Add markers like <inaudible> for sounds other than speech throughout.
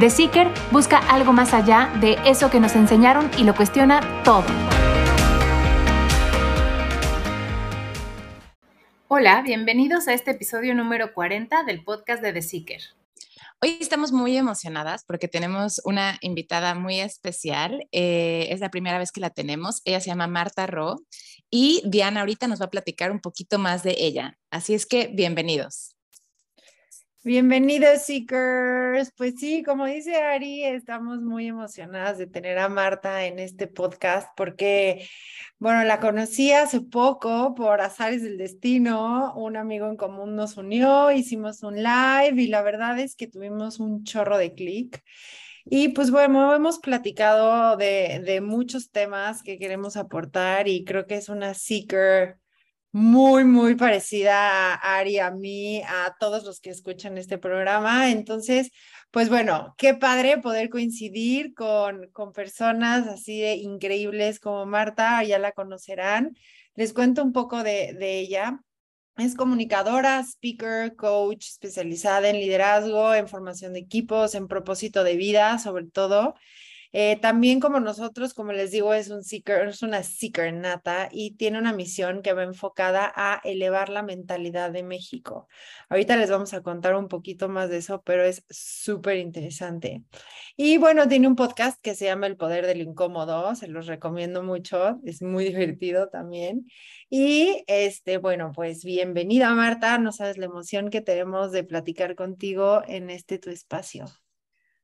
The Seeker busca algo más allá de eso que nos enseñaron y lo cuestiona todo. Hola, bienvenidos a este episodio número 40 del podcast de The Seeker. Hoy estamos muy emocionadas porque tenemos una invitada muy especial. Eh, es la primera vez que la tenemos. Ella se llama Marta Ro y Diana ahorita nos va a platicar un poquito más de ella. Así es que bienvenidos. Bienvenidos, Seekers. Pues sí, como dice Ari, estamos muy emocionadas de tener a Marta en este podcast porque, bueno, la conocí hace poco por azares del destino. Un amigo en común nos unió, hicimos un live y la verdad es que tuvimos un chorro de clic. Y pues bueno, hemos platicado de, de muchos temas que queremos aportar y creo que es una Seeker muy, muy parecida a Ari, a mí, a todos los que escuchan este programa. Entonces, pues bueno, qué padre poder coincidir con, con personas así de increíbles como Marta, ya la conocerán. Les cuento un poco de, de ella. Es comunicadora, speaker, coach, especializada en liderazgo, en formación de equipos, en propósito de vida, sobre todo. Eh, también como nosotros, como les digo, es un seeker, es una seeker nata y tiene una misión que va enfocada a elevar la mentalidad de México. Ahorita les vamos a contar un poquito más de eso, pero es súper interesante. Y bueno, tiene un podcast que se llama El Poder del Incómodo, se los recomiendo mucho, es muy <laughs> divertido también. Y este, bueno, pues bienvenida Marta, no sabes la emoción que tenemos de platicar contigo en este tu espacio.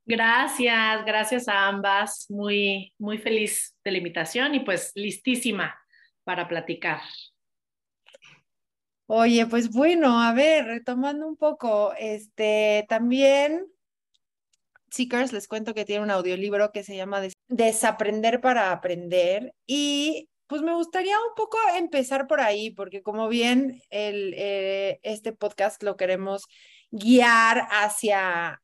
Gracias, gracias a ambas. Muy, muy feliz de la invitación y pues listísima para platicar. Oye, pues bueno, a ver, retomando un poco, este, también Seekers, les cuento que tiene un audiolibro que se llama Desaprender para Aprender y pues me gustaría un poco empezar por ahí, porque como bien eh, este podcast lo queremos guiar hacia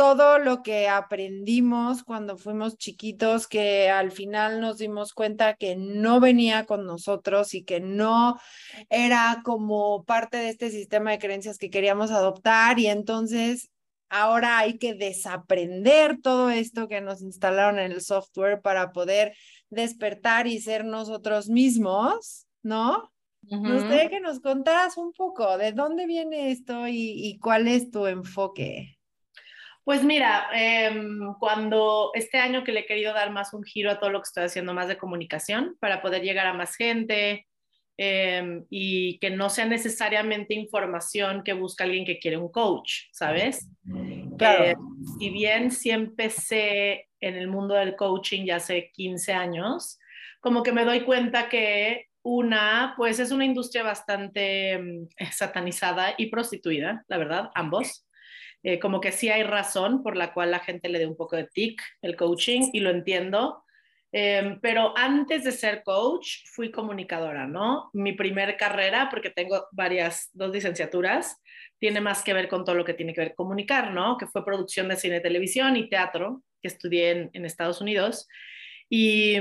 todo lo que aprendimos cuando fuimos chiquitos, que al final nos dimos cuenta que no venía con nosotros y que no era como parte de este sistema de creencias que queríamos adoptar y entonces ahora hay que desaprender todo esto que nos instalaron en el software para poder despertar y ser nosotros mismos, ¿no? Nos que nos contaras un poco de dónde viene esto y, y cuál es tu enfoque. Pues mira, em, cuando este año que le he querido dar más un giro a todo lo que estoy haciendo más de comunicación para poder llegar a más gente em, y que no sea necesariamente información que busca alguien que quiere un coach, ¿sabes? Claro. Eh, si bien sí empecé en el mundo del coaching ya hace 15 años, como que me doy cuenta que una, pues es una industria bastante em, satanizada y prostituida, la verdad, ambos. Eh, como que sí hay razón por la cual la gente le dé un poco de tic el coaching y lo entiendo. Em, pero antes de ser coach, fui comunicadora, ¿no? Mi primer carrera, porque tengo varias, dos licenciaturas, tiene más que ver con todo lo que tiene que ver comunicar, ¿no? Que fue producción de cine, televisión y teatro, que estudié en, en Estados Unidos. Y,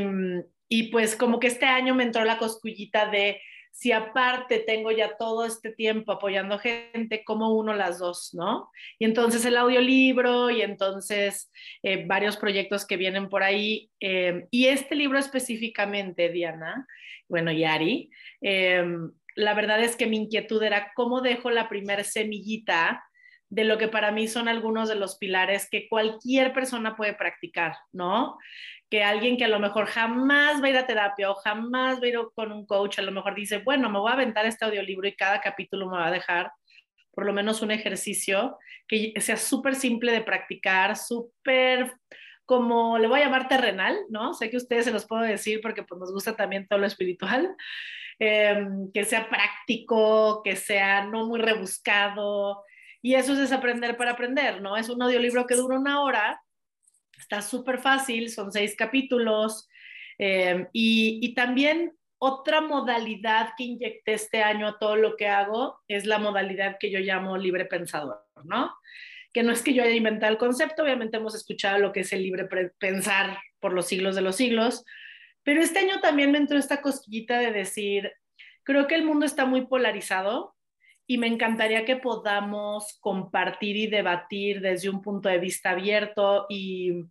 y pues como que este año me entró la coscullita de si aparte tengo ya todo este tiempo apoyando gente, ¿cómo uno las dos, no? Y entonces el audiolibro y entonces eh, varios proyectos que vienen por ahí. Eh, y este libro específicamente, Diana, bueno, Yari, eh, la verdad es que mi inquietud era cómo dejo la primer semillita de lo que para mí son algunos de los pilares que cualquier persona puede practicar, ¿no? Que alguien que a lo mejor jamás va a ir a terapia o jamás va a ir con un coach, a lo mejor dice, bueno, me voy a aventar este audiolibro y cada capítulo me va a dejar por lo menos un ejercicio que sea súper simple de practicar, súper como le voy a llamar terrenal, ¿no? Sé que ustedes se los puedo decir porque pues nos gusta también todo lo espiritual, em, que sea práctico, que sea no muy rebuscado, y eso es desaprender para aprender, ¿no? Es un audiolibro que dura una hora, está súper fácil, son seis capítulos, em, y, y también otra modalidad que inyecté este año a todo lo que hago es la modalidad que yo llamo libre pensador, ¿no? Que no es que yo haya inventado el concepto, obviamente hemos escuchado lo que es el libre pensar por los siglos de los siglos, pero este año también me entró esta cosquillita de decir, creo que el mundo está muy polarizado y me encantaría que podamos compartir y debatir desde un punto de vista abierto y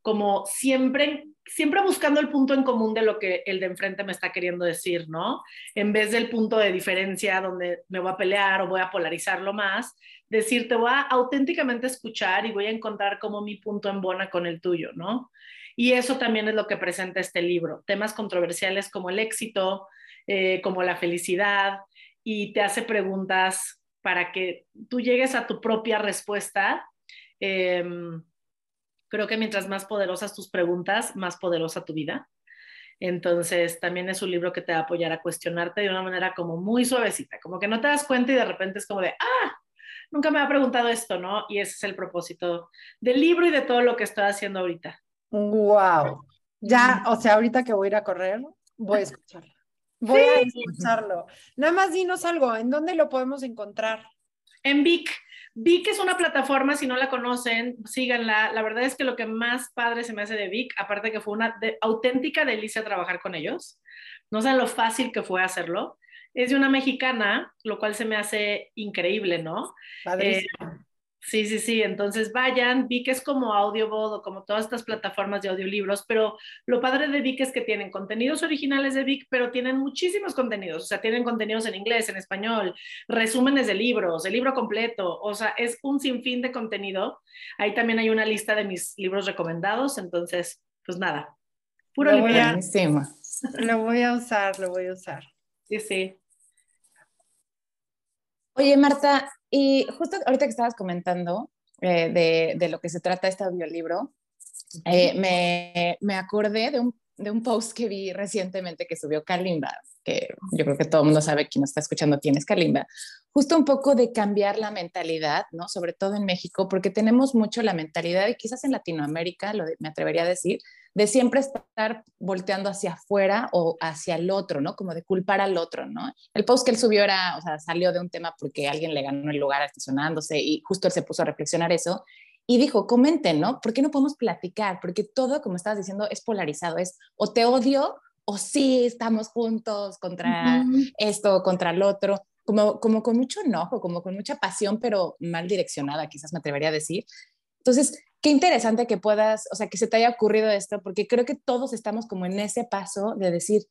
como siempre siempre buscando el punto en común de lo que el de enfrente me está queriendo decir, ¿no? En vez del punto de diferencia donde me voy a pelear o voy a polarizarlo más, decir, te voy a auténticamente escuchar y voy a encontrar como mi punto en bona con el tuyo, ¿no? Y eso también es lo que presenta este libro, temas controversiales como el éxito, eh, como la felicidad, y te hace preguntas para que tú llegues a tu propia respuesta. Eh, Creo que mientras más poderosas tus preguntas, más poderosa tu vida. Entonces, también es un libro que te va a apoyar a cuestionarte de una manera como muy suavecita, como que no te das cuenta y de repente es como de, ah, nunca me ha preguntado esto, ¿no? Y ese es el propósito del libro y de todo lo que estoy haciendo ahorita. Wow. Ya, o sea, ahorita que voy a ir a correr, voy a escucharlo. Voy a escucharlo. Nada más dinos algo, ¿en dónde lo podemos encontrar? En Vic, Vic es una plataforma, si no la conocen, síganla. La verdad es que lo que más padre se me hace de Vic, aparte que fue una auténtica delicia trabajar con ellos, no sé lo fácil que fue hacerlo, es de una mexicana, lo cual se me hace increíble, ¿no? Padrísimo. Eh, Sí, sí, sí. Entonces vayan. Vic es como Audiobot o como todas estas plataformas de audiolibros, pero lo padre de Vic es que tienen contenidos originales de Vic, pero tienen muchísimos contenidos. O sea, tienen contenidos en inglés, en español, resúmenes de libros, el libro completo. O sea, es un sinfín de contenido. Ahí también hay una lista de mis libros recomendados. Entonces, pues nada. Puro lo voy, a, <laughs> lo voy a usar, lo voy a usar. Sí, sí. Oye, Marta, y justo ahorita que estabas comentando eh, de, de, lo que se trata este audiolibro, eh, me, me, acordé de un, de un, post que vi recientemente que subió Kalimba, que yo creo que todo el mundo sabe, quien nos está escuchando quién es Kalimba, justo un poco de cambiar la mentalidad, ¿no? Sobre todo en México, porque tenemos mucho la mentalidad, y quizás en Latinoamérica, lo me atrevería a decir, de siempre estar volteando hacia afuera o hacia el otro, ¿no? Como de culpar al otro, ¿no? El post que él subió era, o sea, salió de un tema porque alguien le ganó el lugar estacionándose y justo él se puso a reflexionar eso y dijo, comenten, ¿no? ¿Por qué no podemos platicar? Porque todo, como estabas diciendo, es polarizado, es o te odio o sí estamos juntos contra esto, contra el otro, como, como con mucho enojo, como con mucha pasión, pero mal direccionada, quizás me atrevería a decir. Entonces, qué interesante que puedas, o sea, que se te haya ocurrido esto, porque creo que todos estamos como en ese paso de decir,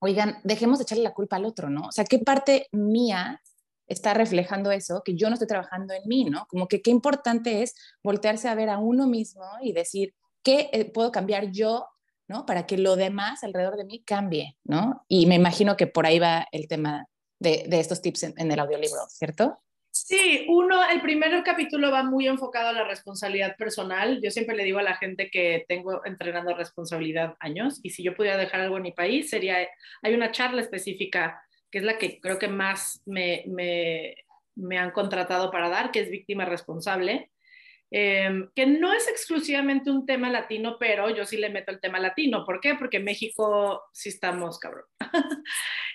oigan, dejemos de echarle la culpa al otro, ¿no? O sea, ¿qué parte mía está reflejando eso que yo no estoy trabajando en mí, ¿no? Como que qué importante es voltearse a ver a uno mismo y decir, ¿qué eh, puedo cambiar yo, ¿no? Para que lo demás alrededor de mí cambie, ¿no? Y me imagino que por ahí va el tema de, estos tips en el audiolibro, ¿cierto? Sí, uno, el primer capítulo va muy enfocado a la responsabilidad personal. Yo siempre le digo a la gente que tengo entrenando responsabilidad años y si yo pudiera dejar algo en mi país sería, hay una charla específica que es la que creo que más me, me, me han contratado para dar, que es víctima responsable. Em, que no es exclusivamente un tema latino, pero yo sí le meto el tema latino. ¿Por qué? Porque en México sí estamos, cabrón. <laughs>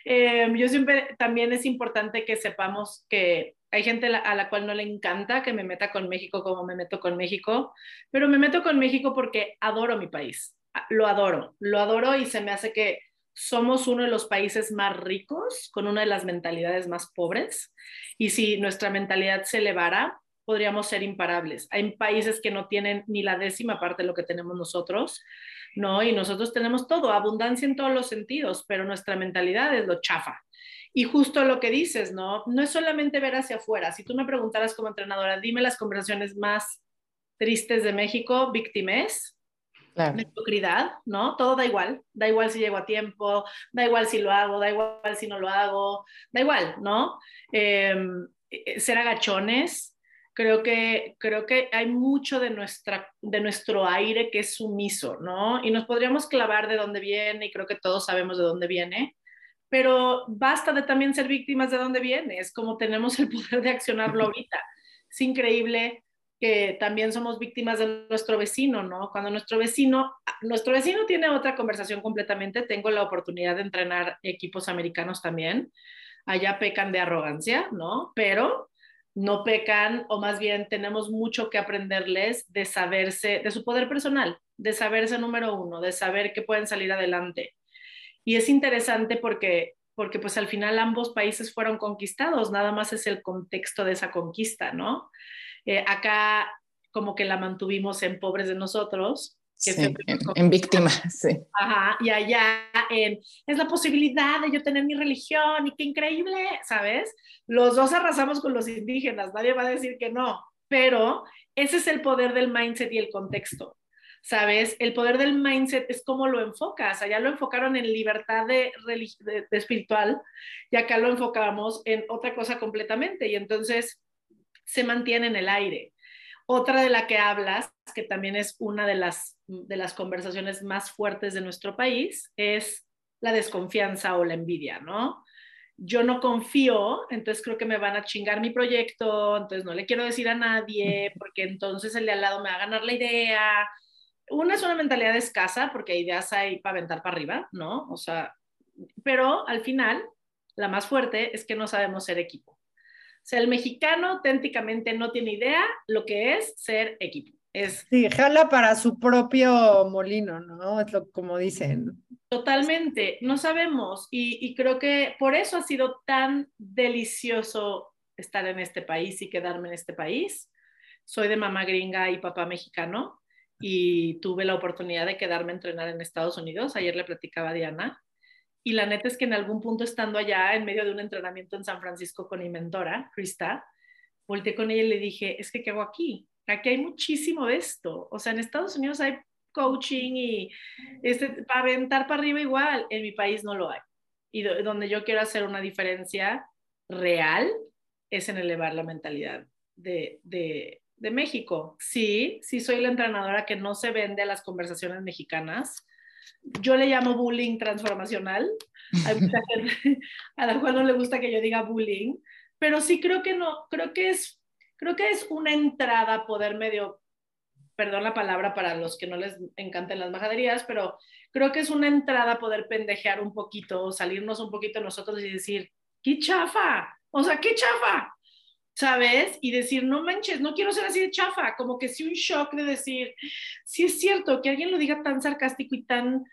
Em, yo siempre, también es importante que sepamos que hay gente a la cual no le encanta que me meta con México como me meto con México, pero me meto con México porque adoro mi país, lo adoro, lo adoro y se me hace que somos uno de los países más ricos con una de las mentalidades más pobres y si nuestra mentalidad se elevara, podríamos ser imparables. Hay países que no tienen ni la décima parte de lo que tenemos nosotros, ¿no? Y nosotros tenemos todo, abundancia en todos los sentidos, pero nuestra mentalidad es lo chafa. Y justo lo que dices, ¿no? No es solamente ver hacia afuera. Si tú me preguntaras como entrenadora, dime las conversaciones más tristes de México, víctimas, mediocridad, ¿no? Todo da igual, da igual si llego a tiempo, da igual si lo hago, da igual si no lo hago, da igual, ¿no? Em, eh, ser agachones, creo que, creo que hay mucho de, nuestra, de nuestro aire que es sumiso, ¿no? Y nos podríamos clavar de dónde viene, y creo que todos sabemos de dónde viene, pero basta de también ser víctimas de dónde viene, es como tenemos el poder de accionarlo ahorita. Es increíble que también somos víctimas de nuestro vecino, ¿no? Cuando nuestro vecino, nuestro vecino tiene otra conversación completamente, tengo la oportunidad de entrenar equipos americanos también, allá pecan de arrogancia, ¿no? Pero no pecan, o más bien tenemos mucho que aprenderles de saberse, de su poder personal, de saberse número uno, de saber que pueden salir adelante. Y es interesante porque, porque pues al final ambos países fueron conquistados, nada más es el contexto de esa conquista, ¿no? Eh, acá como que la mantuvimos en pobres de nosotros. Que sí, en, víctimas, sí. Ajá, y allá en, es la posibilidad de yo tener mi religión y qué increíble, ¿sabes? Los dos arrasamos con los indígenas, nadie va a decir que no, pero ese es el poder del mindset y el contexto. ¿sabes? El poder del mindset es cómo lo enfocas. Allá lo enfocaron en libertad de, de, espiritual y acá lo enfocamos en otra cosa completamente. Y entonces se mantiene en el aire. Otra de la que hablas, que también es una de las, de las conversaciones más fuertes de nuestro país, es la desconfianza o la envidia, ¿no? Yo no confío, entonces creo que me van a chingar mi proyecto, entonces no le quiero decir a nadie, <laughs> porque entonces el de al lado me va a ganar la idea. Una es una mentalidad escasa, porque ideas hay para aventar para arriba, ¿no? O sea, pero al final, la más fuerte es que no sabemos ser equipo. Sea, el mexicano auténticamente no tiene idea lo que es ser equipo. Es, sí, jala para su propio molino, ¿no? Es lo como dicen. Totalmente, no sabemos y, y creo que por eso ha sido tan delicioso estar en este país y quedarme en este país. Soy de mamá gringa y papá mexicano y tuve la oportunidad de quedarme a entrenar en Estados Unidos. Ayer le platicaba a Diana y la neta es que en algún punto estando allá, en medio de un entrenamiento en San Francisco con mi mentora, Krista, volteé con ella y le dije, es que ¿qué hago aquí? Aquí hay muchísimo de esto. O sea, en Estados Unidos hay coaching y este, para aventar para arriba igual, en mi país no lo hay. Y donde yo quiero hacer una diferencia real es en elevar la mentalidad de, de, México. Sí, sí soy la entrenadora que no se vende a las conversaciones mexicanas, yo le llamo bullying transformacional. Hay mucha <laughs> gente a la cual no le gusta que yo diga bullying, pero sí creo que no, creo que es, creo que es una entrada a poder medio, perdón la palabra para los que no les encantan las majaderías, pero creo que es una entrada a poder pendejear un poquito, salirnos un poquito nosotros y decir, qué chafa, o sea, qué chafa, ¿sabes? Y decir, no manches, no quiero ser así de chafa, como que sí un shock de decir, sí es cierto, que alguien lo diga tan sarcástico y tan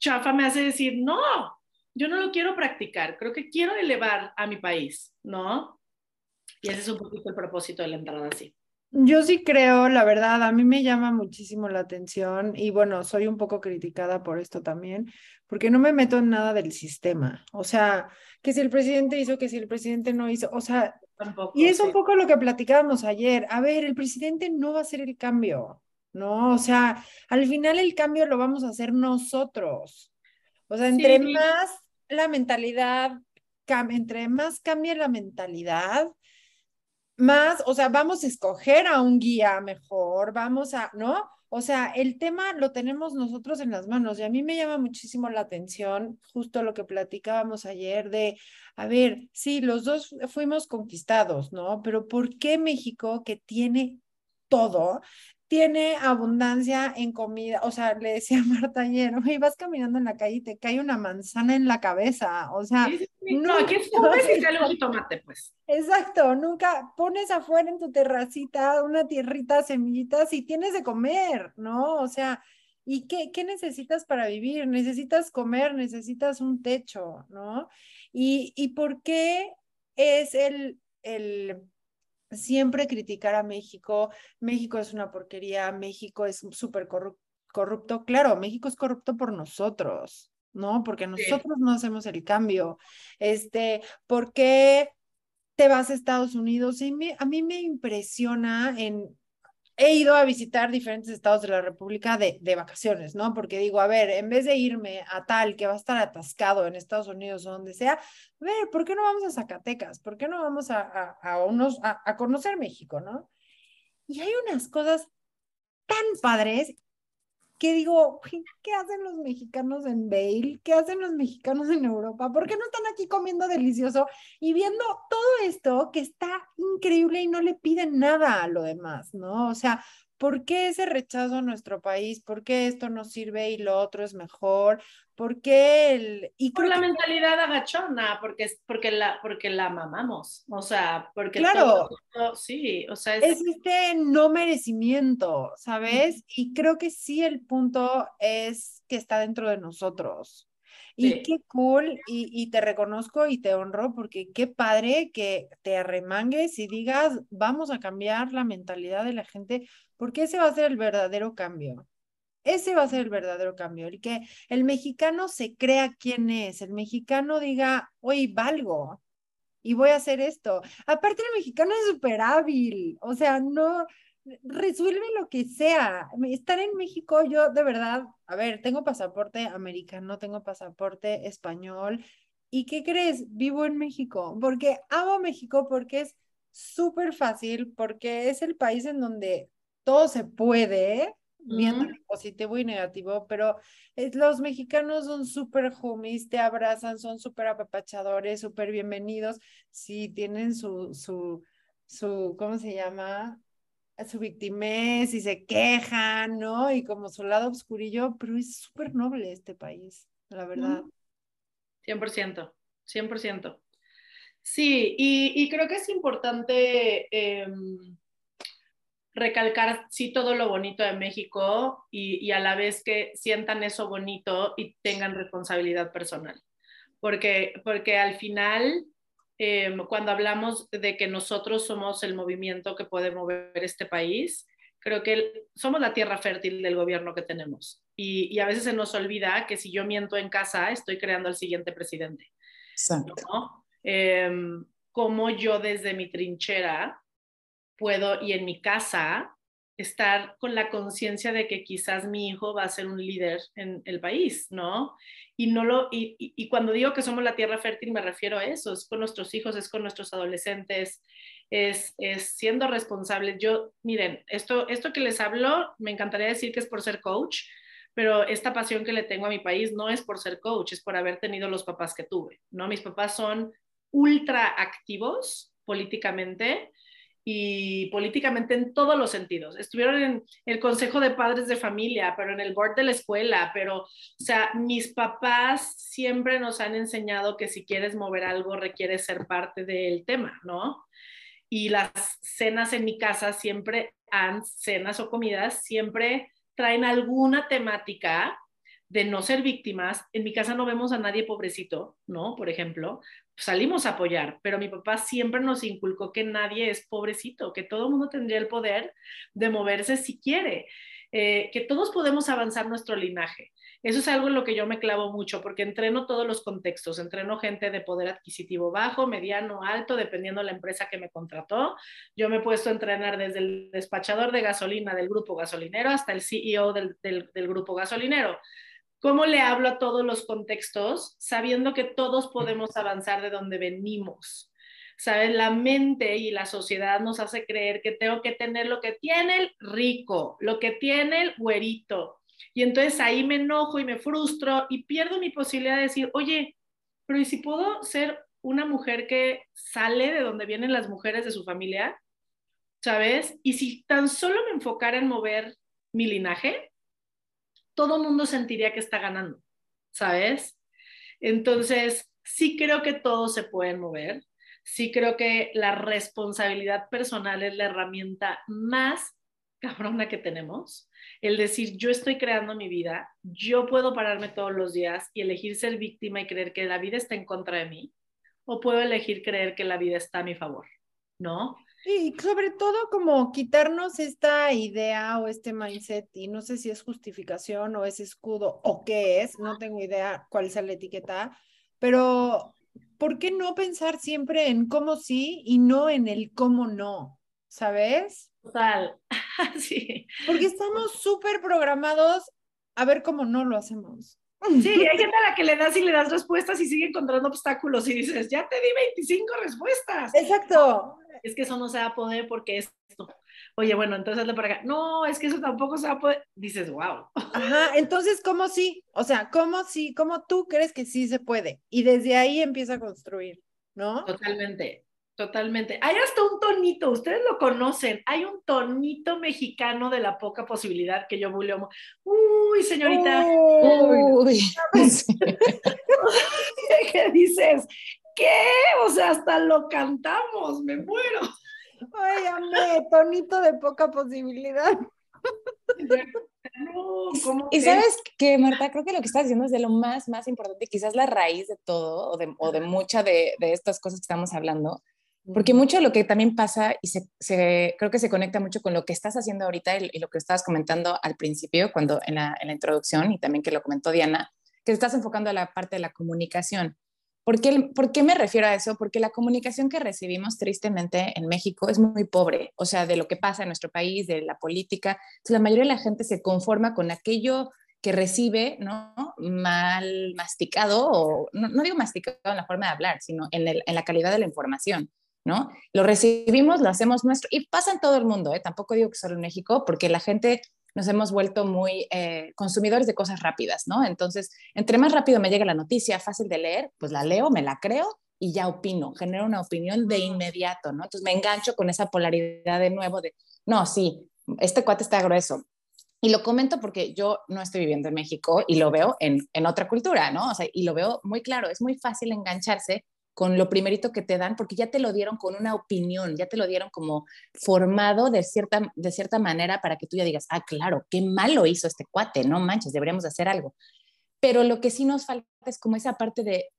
chafa me hace decir, no, yo no lo quiero practicar, creo que quiero elevar a mi país, ¿no? Y ese es un poquito el propósito de la entrada así. Yo sí creo, la verdad, a mí me llama muchísimo la atención y bueno, soy un poco criticada por esto también, porque no me meto en nada del sistema. O sea, que si el presidente hizo, que si el presidente no hizo, o sea, y es un poco lo que platicábamos ayer. A ver, el presidente no va a hacer el cambio, ¿no? O sea, al final el cambio lo vamos a hacer nosotros. O sea, entre más la mentalidad, entre más cambie la mentalidad, más, o sea, vamos a escoger a un guía mejor, vamos a, ¿no? O sea, el tema lo tenemos nosotros en las manos y a mí me llama muchísimo la atención justo lo que platicábamos ayer de, a ver, sí, los dos fuimos conquistados, ¿no? Pero ¿por qué México, que tiene todo, tiene abundancia en comida. O sea, le decía <laughs> a Marta ayer, oye, vas caminando en la calle y te cae una manzana en la cabeza. O sea, no, aquí y sale un <laughs> tomate, pues. Exacto, nunca pones afuera en tu terracita una tierrita, semillitas y tienes de comer, ¿no? O sea, ¿y qué, qué necesitas para vivir? Necesitas comer, necesitas un techo, ¿no? ¿Y, y por qué es el, el siempre criticar a México, México es una porquería, México es súper corrupto. Claro, México es corrupto por nosotros, ¿no? Porque nosotros no hacemos el cambio. Este, ¿por qué te vas a Estados Unidos? Y a mí me impresiona en he ido a visitar diferentes estados de la República de, de, vacaciones, ¿no? Porque digo, a ver, en vez de irme a tal que va a estar atascado en Estados Unidos o donde sea, a ver, ¿por qué no vamos a Zacatecas? ¿Por qué no vamos a, a, a conocer México, ¿no? Y hay unas cosas tan padres que digo, ¿qué hacen los mexicanos en Bale? ¿Qué hacen los mexicanos en Europa? ¿Por qué no están aquí comiendo delicioso y viendo todo esto que está increíble y no le piden nada a lo demás, ¿no? O sea, ¿por qué ese rechazo a nuestro país? ¿Por qué esto no sirve y lo otro es mejor? ¿Por qué el... Y Por la mentalidad agachona, porque, porque, la, porque la mamamos, o sea, porque... Claro, sí, o sea... Es... este no merecimiento, ¿sabes? Y creo que sí el punto es que está dentro de nosotros. Y qué cool, y, y, te reconozco y te honro, porque qué padre que te arremangues y digas, vamos a cambiar la mentalidad de la gente, porque ese va a ser el verdadero cambio. Ese va a ser el verdadero cambio, el que el mexicano se crea quién es, el mexicano diga, oye, valgo y voy a hacer esto. Aparte, el mexicano es súper hábil, o sea, no resuelve lo que sea. Estar en México, yo de verdad, a ver, tengo pasaporte americano, tengo pasaporte español. ¿Y qué crees? Vivo en México, porque amo México, porque es súper fácil, porque es el país en donde todo se puede, viendo positivo y negativo, pero los mexicanos son súper homies, te abrazan, son súper apapachadores, súper bienvenidos, sí, tienen su, su, su, ¿cómo se llama? Su victimez y se quejan, ¿no? Y como su lado oscurillo, pero es súper noble este país, la verdad. 100%, 100%. Sí, y, y creo que es importante... Eh, recalcar sí todo lo bonito de México y, a la vez que sientan eso bonito y tengan responsabilidad personal. Porque, porque al final, em, cuando hablamos de que nosotros somos el movimiento que puede mover este país, creo que somos la tierra fértil del gobierno que tenemos. Y, a veces se nos olvida que si yo miento en casa, estoy creando al siguiente presidente. Exacto. Em, como yo desde mi trinchera puedo, y en mi casa, estar con la conciencia de que quizás mi hijo va a ser un líder en el país, ¿no? Y, no lo, y, cuando digo que somos la tierra fértil me refiero a eso, es con nuestros hijos, es con nuestros adolescentes, es, es siendo responsables. Yo, miren, esto, esto que les hablo, me encantaría decir que es por ser coach, pero esta pasión que le tengo a mi país no es por ser coach, es por haber tenido los papás que tuve, ¿no? Mis papás son ultra activos políticamente, y políticamente en todos los sentidos. Estuvieron en el Consejo de Padres de Familia, pero en el board de la escuela, pero, o sea, mis papás siempre nos han enseñado que si quieres mover algo requiere ser parte del tema, ¿no? Y las cenas en mi casa siempre han, cenas o comidas, siempre traen alguna temática de no ser víctimas. En mi casa no vemos a nadie pobrecito, ¿no? Por ejemplo, salimos a apoyar, pero mi papá siempre nos inculcó que nadie es pobrecito, que todo el mundo tendría el poder de moverse si quiere, eh, que todos podemos avanzar nuestro linaje. Eso es algo en lo que yo me clavo mucho porque entreno todos los contextos, entreno gente de poder adquisitivo bajo, mediano, alto, dependiendo de la empresa que me contrató. Yo me he puesto a entrenar desde el despachador de gasolina del grupo gasolinero hasta el CEO del, del, del grupo gasolinero. ¿Cómo le hablo a todos los contextos sabiendo que todos podemos avanzar de donde venimos? ¿Sabes? La mente y la sociedad nos hace creer que tengo que tener lo que tiene el rico, lo que tiene el güerito. Y entonces ahí me enojo y me frustro y pierdo mi posibilidad de decir, oye, pero ¿y si puedo ser una mujer que sale de donde vienen las mujeres de su familia? ¿Sabes? Y si tan solo me enfocara en mover mi linaje, todo mundo sentiría que está ganando, ¿sabes? Entonces, sí creo que todos se pueden mover, sí creo que la responsabilidad personal es la herramienta más cabrona que tenemos. El decir, yo estoy creando mi vida, yo puedo pararme todos los días y elegir ser víctima y creer que la vida está en contra de mí, o puedo elegir creer que la vida está a mi favor, ¿no? Y sobre todo como quitarnos esta idea o este mindset, y no sé si es justificación o es escudo o qué es, no tengo idea cuál es la etiqueta, pero ¿por qué no pensar siempre en cómo sí y no en el cómo no? ¿sabes? Total, <laughs> sí. Porque estamos súper programados a ver cómo no lo hacemos. Sí, hay gente a la que le das y le das respuestas y sigue encontrando obstáculos y dices, ya te di 25 respuestas. Exacto. Es que eso no se va a poder porque esto. Oye, bueno, entonces hazle para acá. No, es que eso tampoco se va a poder. Dices, wow. Ajá, entonces, ¿cómo sí? O sea, ¿cómo sí? ¿Cómo tú crees que sí se puede? Y desde ahí empieza a construir, ¿no? Totalmente. Totalmente. Hay hasta un tonito, ustedes lo conocen, hay un tonito mexicano de la poca posibilidad que yo buleo. Uy, señorita. Uy. <laughs> <laughs> ¿Qué dices? ¿Qué? O sea, hasta lo cantamos, me muero. Ay, amé, tonito de poca posibilidad. No, ¿cómo y sabes que, Marta, creo que lo que estás diciendo es de lo más, más importante, quizás la raíz de todo, o de, o de muchas de, de, estas cosas que estamos hablando, porque mucho de lo que también pasa, y se, creo que se conecta mucho con lo que estás haciendo ahorita y, lo que estabas comentando al principio, cuando en la, en la, introducción, y también que lo comentó Diana, que estás enfocando a la parte de la comunicación. ¿Por qué, ¿Por qué me refiero a eso? Porque la comunicación que recibimos tristemente en México es muy pobre, o sea, de lo que pasa en nuestro país, de la política. Entonces, la mayoría de la gente se conforma con aquello que recibe, ¿no? Mal masticado, o no, no digo masticado en la forma de hablar, sino en, el, en la calidad de la información. ¿no? Lo recibimos, lo hacemos nuestro y pasa en todo el mundo, ¿eh? Tampoco digo que solo en México, porque la gente nos hemos vuelto muy eh, consumidores de cosas rápidas, ¿no? Entonces, entre más rápido me llega la noticia, fácil de leer, pues la leo, me la creo y ya opino, genero una opinión de inmediato, ¿no? Entonces me engancho con esa polaridad de nuevo de, no, sí, este cuate está grueso. Y lo comento porque yo no estoy viviendo en México y lo veo en, en otra cultura, ¿no? O sea, y lo veo muy claro, es muy fácil engancharse con lo primerito que te dan, porque ya te lo dieron con una opinión, ya te lo dieron como formado de cierta, de cierta manera para que tú ya digas, ah, claro, qué malo hizo este cuate, no manches, deberíamos hacer algo. Pero lo que sí nos falta es como esa parte de,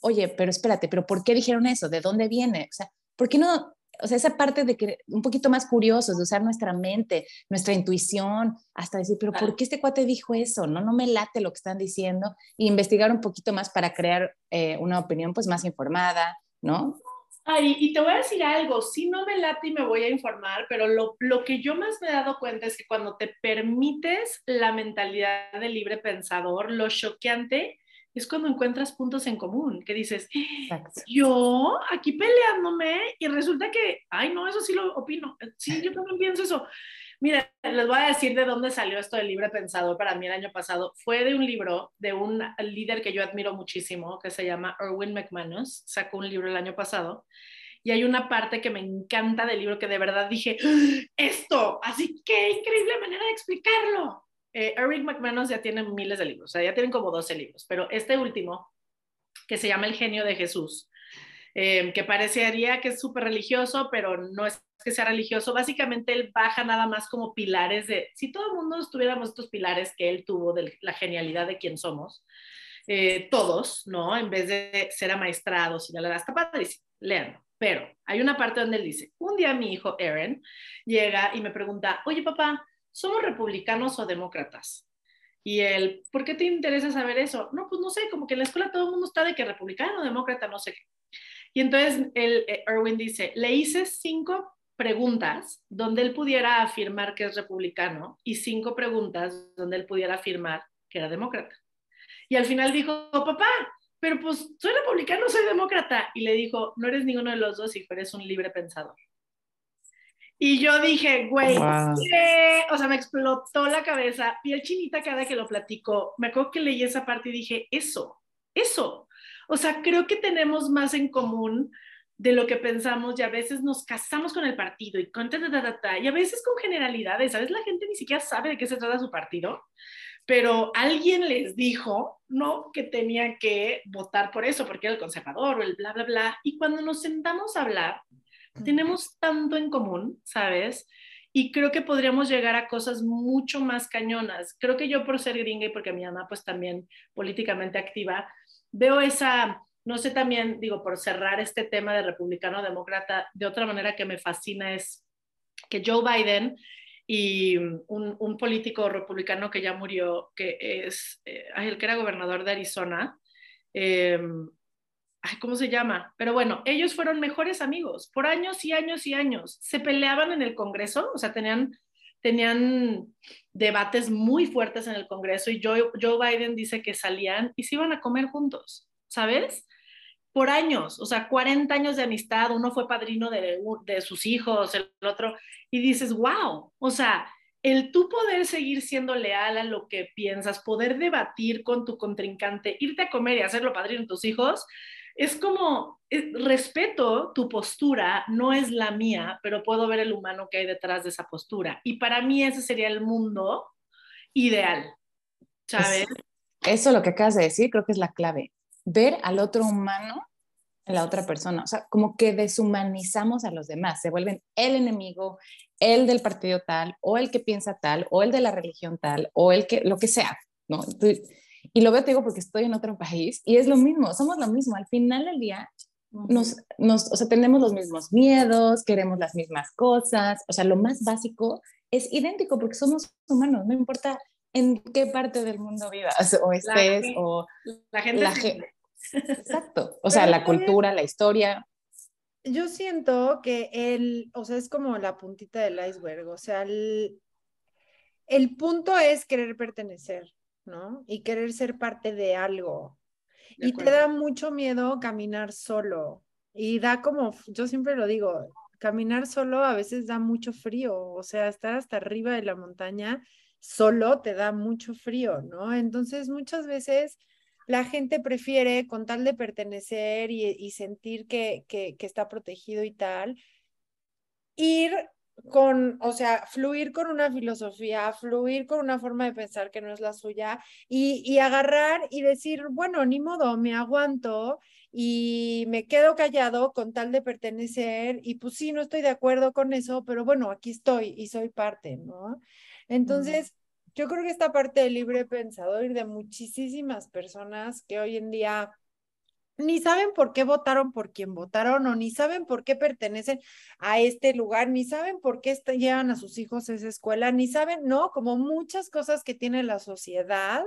oye, pero espérate, pero ¿por qué dijeron eso? ¿De dónde viene? O sea, ¿por qué no o sea, esa parte de que un poquito más curiosos, de usar nuestra mente, nuestra intuición, hasta decir, pero ¿por qué este cuate dijo eso? No, no me late lo que están diciendo, e investigar un poquito más para crear eh, una opinión pues más informada, ¿no? Ay, y te voy a decir algo, si no me late y me voy a informar, pero lo, lo, que yo más me he dado cuenta es que cuando te permites la mentalidad del libre pensador, lo choqueante es cuando encuentras puntos en común, que dices, yo aquí peleándome y resulta que, ay, no, eso sí lo opino, sí, yo también pienso eso. Mira, les voy a decir de dónde salió esto del libre pensador para mí el año pasado. Fue de un libro de un líder que yo admiro muchísimo, que se llama Erwin McManus, sacó un libro el año pasado. Y hay una parte que me encanta del libro que de verdad dije, ¡Ah! esto, así que increíble manera de explicarlo eh, Eric McManus ya tiene miles de libros, o sea, ya tienen como 12 libros, pero este último, que se llama El genio de Jesús, eh, que parecería que es súper religioso, pero no es que sea religioso, básicamente él baja nada más como pilares de, si todo el mundo tuviéramos estos pilares que él tuvo de la genialidad de quién somos, eh, todos, ¿no? En vez de ser amaestrados y la está padrísimo, léanlo. Pero hay una parte donde él dice, un día mi hijo Aaron llega y me pregunta, oye papá, ¿somos republicanos o demócratas? Y él, ¿por qué te interesa saber eso? No, pues no sé, como que en la escuela todo el mundo está de que republicano, demócrata, no sé qué. Y entonces el, eh, Erwin dice, le hice cinco preguntas donde él pudiera afirmar que es republicano y cinco preguntas donde él pudiera afirmar que era demócrata. Y al final dijo, papá, pero pues soy republicano, soy demócrata. Y le dijo, no eres ninguno de los dos, hijo, eres un libre pensador. Y yo dije, güey, o sea, me explotó la cabeza, piel chinita cada que lo platico. Me acuerdo que leí esa parte y dije, eso, eso. O sea, creo que tenemos más en común de lo que pensamos y a veces nos casamos con el partido y con y a veces con generalidades, ¿sabes? La gente ni siquiera sabe de qué se trata su partido, pero alguien les dijo, no, que tenía que votar por eso, porque era el conservador o el bla, bla, bla. Y cuando nos sentamos a hablar, tenemos tanto en común, ¿sabes? Y creo que podríamos llegar a cosas mucho más cañonas. Creo que yo por ser gringa y porque mi mamá pues también políticamente activa, veo esa, no sé también, digo, por cerrar este tema de republicano-demócrata, de otra manera que me fascina es que Joe Biden y un, político republicano que ya murió, que es eh, el que era gobernador de Arizona, eh, ay, ¿cómo se llama? Pero bueno, ellos fueron mejores amigos por años y años y años. Se peleaban en el Congreso, o sea, tenían, tenían debates muy fuertes en el Congreso y Joe, Joe Biden dice que salían y se iban a comer juntos, ¿sabes? Por años, o sea, 40 años de amistad, uno fue padrino de, de sus hijos, el otro, y dices, wow, o sea, el tú poder seguir siendo leal a lo que piensas, poder debatir con tu contrincante, irte a comer y hacerlo padrino de tus hijos, es como, respeto tu postura, no es la mía, pero puedo ver el humano que hay detrás de esa postura. Y para mí ese sería el mundo ideal, ¿sabes? Eso lo que acabas de decir creo que es la clave. Ver al otro humano en la otra persona. O sea, como que deshumanizamos a los demás, se vuelven el enemigo, el del partido tal, o el que piensa tal, o el de la religión tal, o el que, lo que sea, ¿no? Y lo veo, te digo, porque estoy en otro país y es lo mismo, somos lo mismo. Al final del día, nos, nos, o sea, tenemos los mismos miedos, queremos las mismas cosas, o sea, lo más básico es idéntico porque somos humanos, no importa en qué parte del mundo vivas o estés la, o la gente. La gente exacto, o sea, la cultura, la historia. Yo siento que el, o sea, es como la puntita del iceberg, o sea, el, el punto es querer pertenecer. ¿No? Y querer ser parte de algo. y te da mucho miedo caminar solo. Y da como, yo siempre lo digo, caminar solo a veces da mucho frío, o sea, estar hasta arriba de la montaña solo te da mucho frío, ¿no? Entonces muchas veces la gente prefiere, con tal de pertenecer y, sentir que, que, que, está protegido y tal, ir con, o sea, fluir con una filosofía, fluir con una forma de pensar que no es la suya y, y agarrar y decir, bueno, ni modo, me aguanto y me quedo callado con tal de pertenecer y pues sí, no estoy de acuerdo con eso, pero bueno, aquí estoy y soy parte, ¿no? Entonces, yo creo que esta parte del libre pensador y de muchísimas personas que hoy en día ni saben por qué votaron por quien votaron o ni saben por qué pertenecen a este lugar, ni saben por qué llevan a sus hijos a esa escuela, ni saben, ¿no? Como muchas cosas que tiene la sociedad,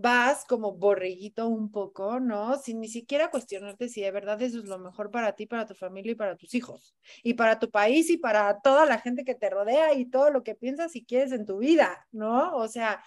vas como borreguito un poco, ¿no? Sin ni siquiera cuestionarte si de verdad eso es lo mejor para ti, para tu familia y para tus hijos, y para tu país y para toda la gente que te rodea y todo lo que piensas y quieres en tu vida, ¿no? O sea,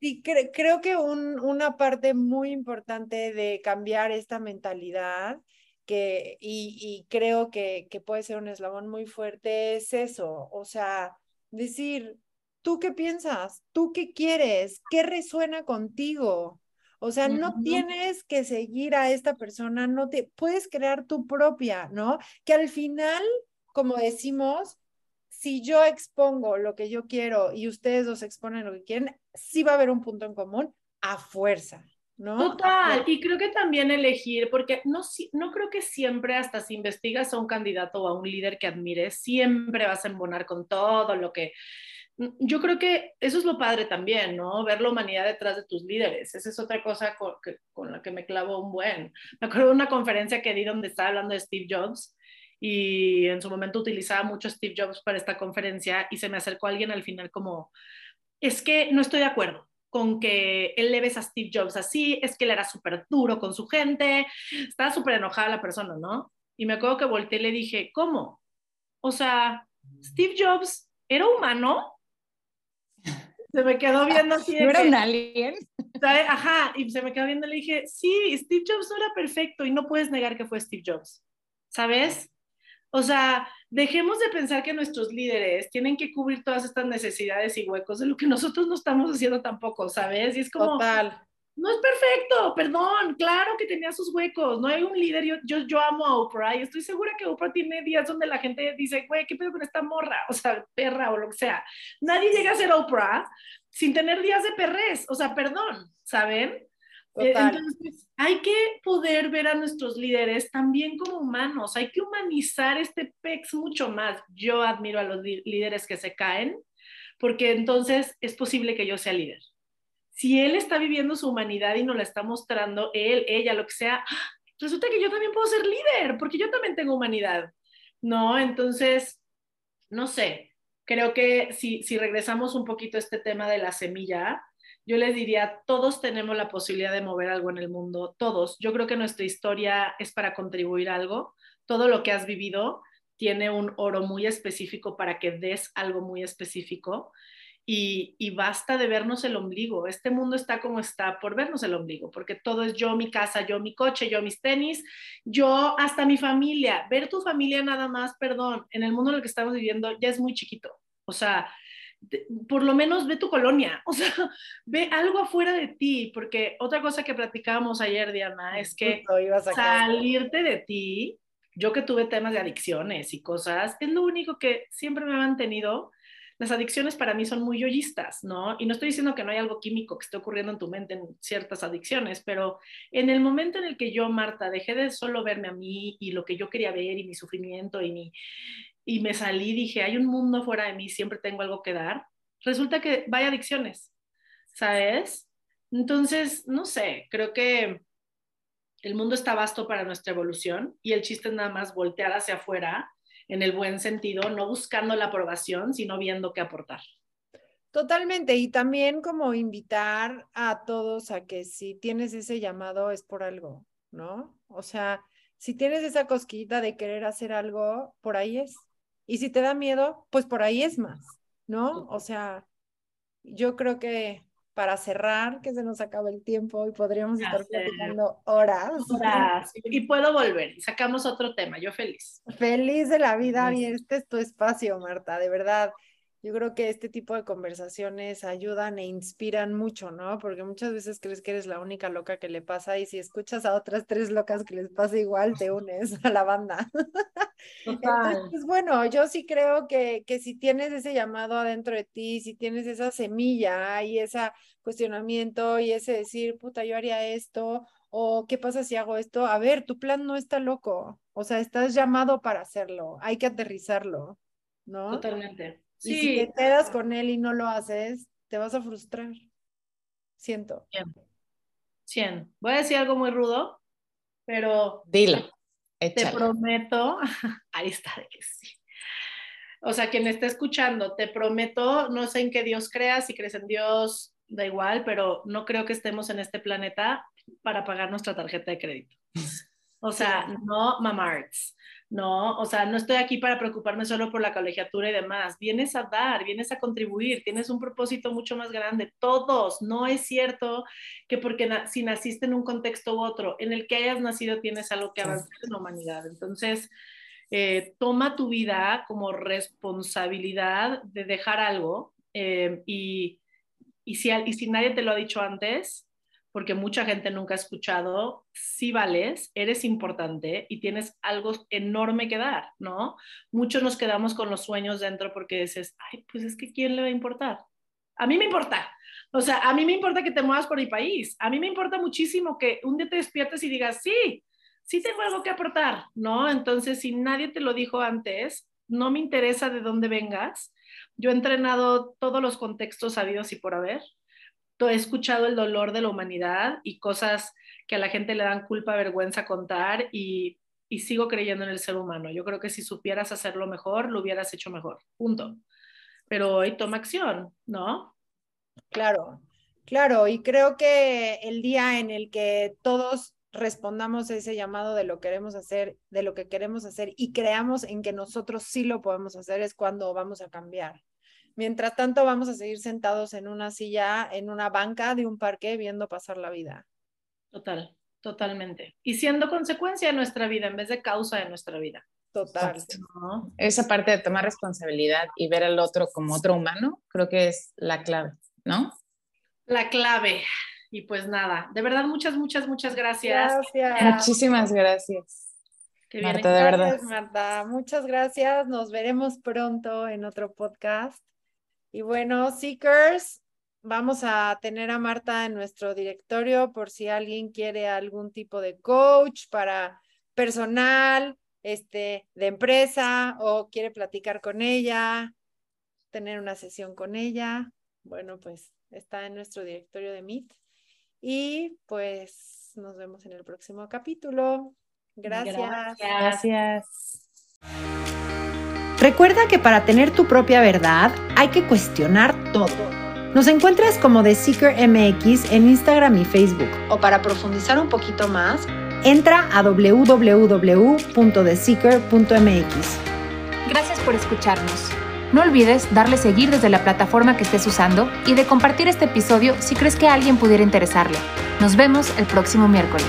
Sí, creo que un, una parte muy importante de cambiar esta mentalidad que, y, y creo que, que, puede ser un eslabón muy fuerte es eso, o sea, decir, ¿tú qué piensas? ¿Tú qué quieres? ¿Qué resuena contigo? O sea, no tienes que seguir a esta persona, no te puedes crear tu propia, ¿no? Que al final, como decimos, si yo expongo lo que yo quiero y ustedes dos exponen lo que quieren, sí va a haber un punto en común a fuerza, ¿no? Total, y creo que también elegir, porque no, no creo que siempre hasta si investigas a un candidato o a un líder que admires, siempre vas a embonar con todo lo que... Mm, yo creo que eso es lo padre también, ¿no? Ver la humanidad detrás de tus líderes. Esa es otra cosa con, con la que me clavo un buen. Me acuerdo de una conferencia que di donde estaba hablando de Steve Jobs y en su momento utilizaba mucho Steve Jobs para esta conferencia y se me acercó alguien al final como, es que no estoy de acuerdo con que él le ves a Steve Jobs así, es que él era súper duro con su gente, estaba súper enojada la persona, ¿no? Y me acuerdo que volteé y le dije, ¿cómo? O sea, Steve Jobs era humano. Se me quedó viendo así. ¿No era un alien? Ajá, y se me quedó viendo y le dije, sí, Steve Jobs no era perfecto y no puedes negar que fue Steve Jobs, ¿sabes? O sea, dejemos de pensar que nuestros líderes tienen que cubrir todas estas necesidades y huecos de lo que nosotros no estamos haciendo tampoco, ¿sabes? Y es como... Total. No es perfecto, perdón, claro que tenía sus huecos, no hay un líder, yo, yo, yo amo a Oprah y estoy segura que Oprah tiene días donde la gente dice, güey, ¿qué pedo con esta morra? O sea, perra o lo que sea. Nadie llega a ser Oprah sin tener días de perrés, o sea, perdón, ¿saben? Eh, entonces, hay que poder ver a nuestros líderes también como humanos, hay que humanizar este PEX mucho más. Yo admiro a los líderes que se caen, porque entonces es posible que yo sea líder. Si él está viviendo su humanidad y nos la está mostrando, él, ella, lo que sea, resulta que yo también puedo ser líder, porque yo también tengo humanidad, ¿no? Entonces, no sé, creo que si, si regresamos un poquito a este tema de la semilla, yo les diría, todos tenemos la posibilidad de mover algo en el mundo, todos. Yo creo que nuestra historia es para contribuir algo. Todo lo que has vivido tiene un oro muy específico para que des algo muy específico. Y, y, basta de vernos el ombligo. Este mundo está como está por vernos el ombligo, porque todo es yo, mi casa, yo, mi coche, yo, mis tenis, yo, hasta mi familia. Ver tu familia nada más, perdón, en el mundo en el que estamos viviendo ya es muy chiquito. O sea, por lo menos ve tu colonia, <laughs> o sea, ve algo afuera de ti, porque otra cosa que platicábamos ayer, Diana, es que salirte de ti, yo que tuve temas de adicciones y cosas, es lo único que siempre me ha mantenido. Las adicciones para mí son muy yoyistas, ¿no? Y no estoy diciendo que no hay algo químico que esté ocurriendo en tu mente en ciertas adicciones, pero en el momento en el que yo, Marta, dejé de solo verme a mí y lo que yo quería ver y mi sufrimiento y mi, y me salí, dije, hay un mundo fuera de mí, siempre tengo algo que dar, resulta que vaya adicciones, ¿sabes? Entonces, no sé, creo que el mundo está vasto para nuestra evolución y el chiste es nada más voltear hacia afuera en el buen sentido, no buscando la aprobación, sino viendo qué aportar. Totalmente, y también como invitar a todos a que si tienes ese llamado es por algo, ¿no? O sea, si tienes esa cosquillita de querer hacer algo, por ahí es. Y si te da miedo, pues por ahí es más, ¿no? O sea, yo creo que para cerrar, que se nos acaba el tiempo y podríamos estar platicando horas. horas. Y puedo volver sacamos otro tema, yo feliz. Feliz de la vida y este es tu espacio, Marta, de verdad. Yo creo que este tipo de conversaciones ayudan e inspiran mucho, ¿no? Porque muchas veces crees que eres la única loca que le pasa y si escuchas a otras tres locas que les pasa igual, te unes a la banda. <laughs> Entonces, pues, bueno, yo sí creo que, que si tienes ese llamado adentro de ti, si tienes esa semilla y ese cuestionamiento y ese decir, puta, yo haría esto, o qué pasa si hago esto, a ver, tu plan no está loco, o sea, estás llamado para hacerlo, hay que aterrizarlo, ¿no? Totalmente. Y si te quedas con él y no lo haces, te vas a frustrar. Siento. 100. 100. Voy a decir algo muy rudo, pero... Dilo. Te prometo, <laughs> ahí está de que sí. O sea, quien esté escuchando, te prometo, no sé en qué Dios crea, si crees en Dios, da igual, pero no creo que estemos en este planeta para pagar nuestra tarjeta de crédito. O sea, no mamarts. ¿No? O sea, no estoy aquí para preocuparme solo por la colegiatura y demás. Vienes a dar, vienes a contribuir, tienes un propósito mucho más grande. Todos, no es cierto que porque si naciste en un contexto u otro, en el que hayas nacido tienes algo que avanzar en la humanidad. Entonces, eh, toma tu vida como responsabilidad de dejar algo eh, y, y, si, y si nadie te lo ha dicho antes, porque mucha gente nunca ha escuchado, si vales, eres importante y tienes algo enorme que dar, ¿no? Muchos nos quedamos con los sueños dentro porque dices, ay, pues es que ¿quién le va a importar? A mí me importa. O sea, a mí me importa que te muevas por mi país. A mí me importa muchísimo que un día te despiertes y digas, sí, sí tengo algo que aportar, ¿no? Entonces, si nadie te lo dijo antes, no me interesa de dónde vengas. Yo he entrenado todos los contextos habidos y por haber he escuchado el dolor de la humanidad y cosas que a la gente le dan culpa, vergüenza contar y, sigo creyendo en el ser humano. Yo creo que si supieras hacerlo mejor, lo hubieras hecho mejor. Punto. Pero hoy toma acción, ¿no? Claro, claro. Y creo que el día en el que todos respondamos a ese llamado de lo que queremos hacer, de lo que queremos hacer y creamos en que nosotros sí lo podemos hacer es cuando vamos a cambiar. Mientras tanto, vamos a seguir sentados en una silla, en una banca de un parque, viendo pasar la vida. Total, totalmente. Y siendo consecuencia de nuestra vida en vez de causa de nuestra vida. Total. Esa parte de tomar responsabilidad y ver al otro como otro humano, creo que es la clave, ¿no? La clave. Y pues nada, de verdad, muchas, muchas, muchas gracias. Gracias. Muchísimas gracias. Marta, de verdad. Marta. Muchas gracias. Nos veremos pronto en otro podcast. Y bueno, Seekers, vamos a tener a Marta en nuestro directorio por si alguien quiere algún tipo de coach para personal, este, de empresa o quiere platicar con ella, tener una sesión con ella. Bueno, pues está en nuestro directorio de Meet. Y pues nos vemos en el próximo capítulo. Gracias. Gracias. Recuerda que para tener tu propia verdad hay que cuestionar todo. Nos encuentras como The Seeker MX en Instagram y Facebook. O para profundizar un poquito más, entra a www.theseeker.mx. Gracias por escucharnos. No olvides darle seguir desde la plataforma que estés usando y de compartir este episodio si crees que a alguien pudiera interesarle. Nos vemos el próximo miércoles.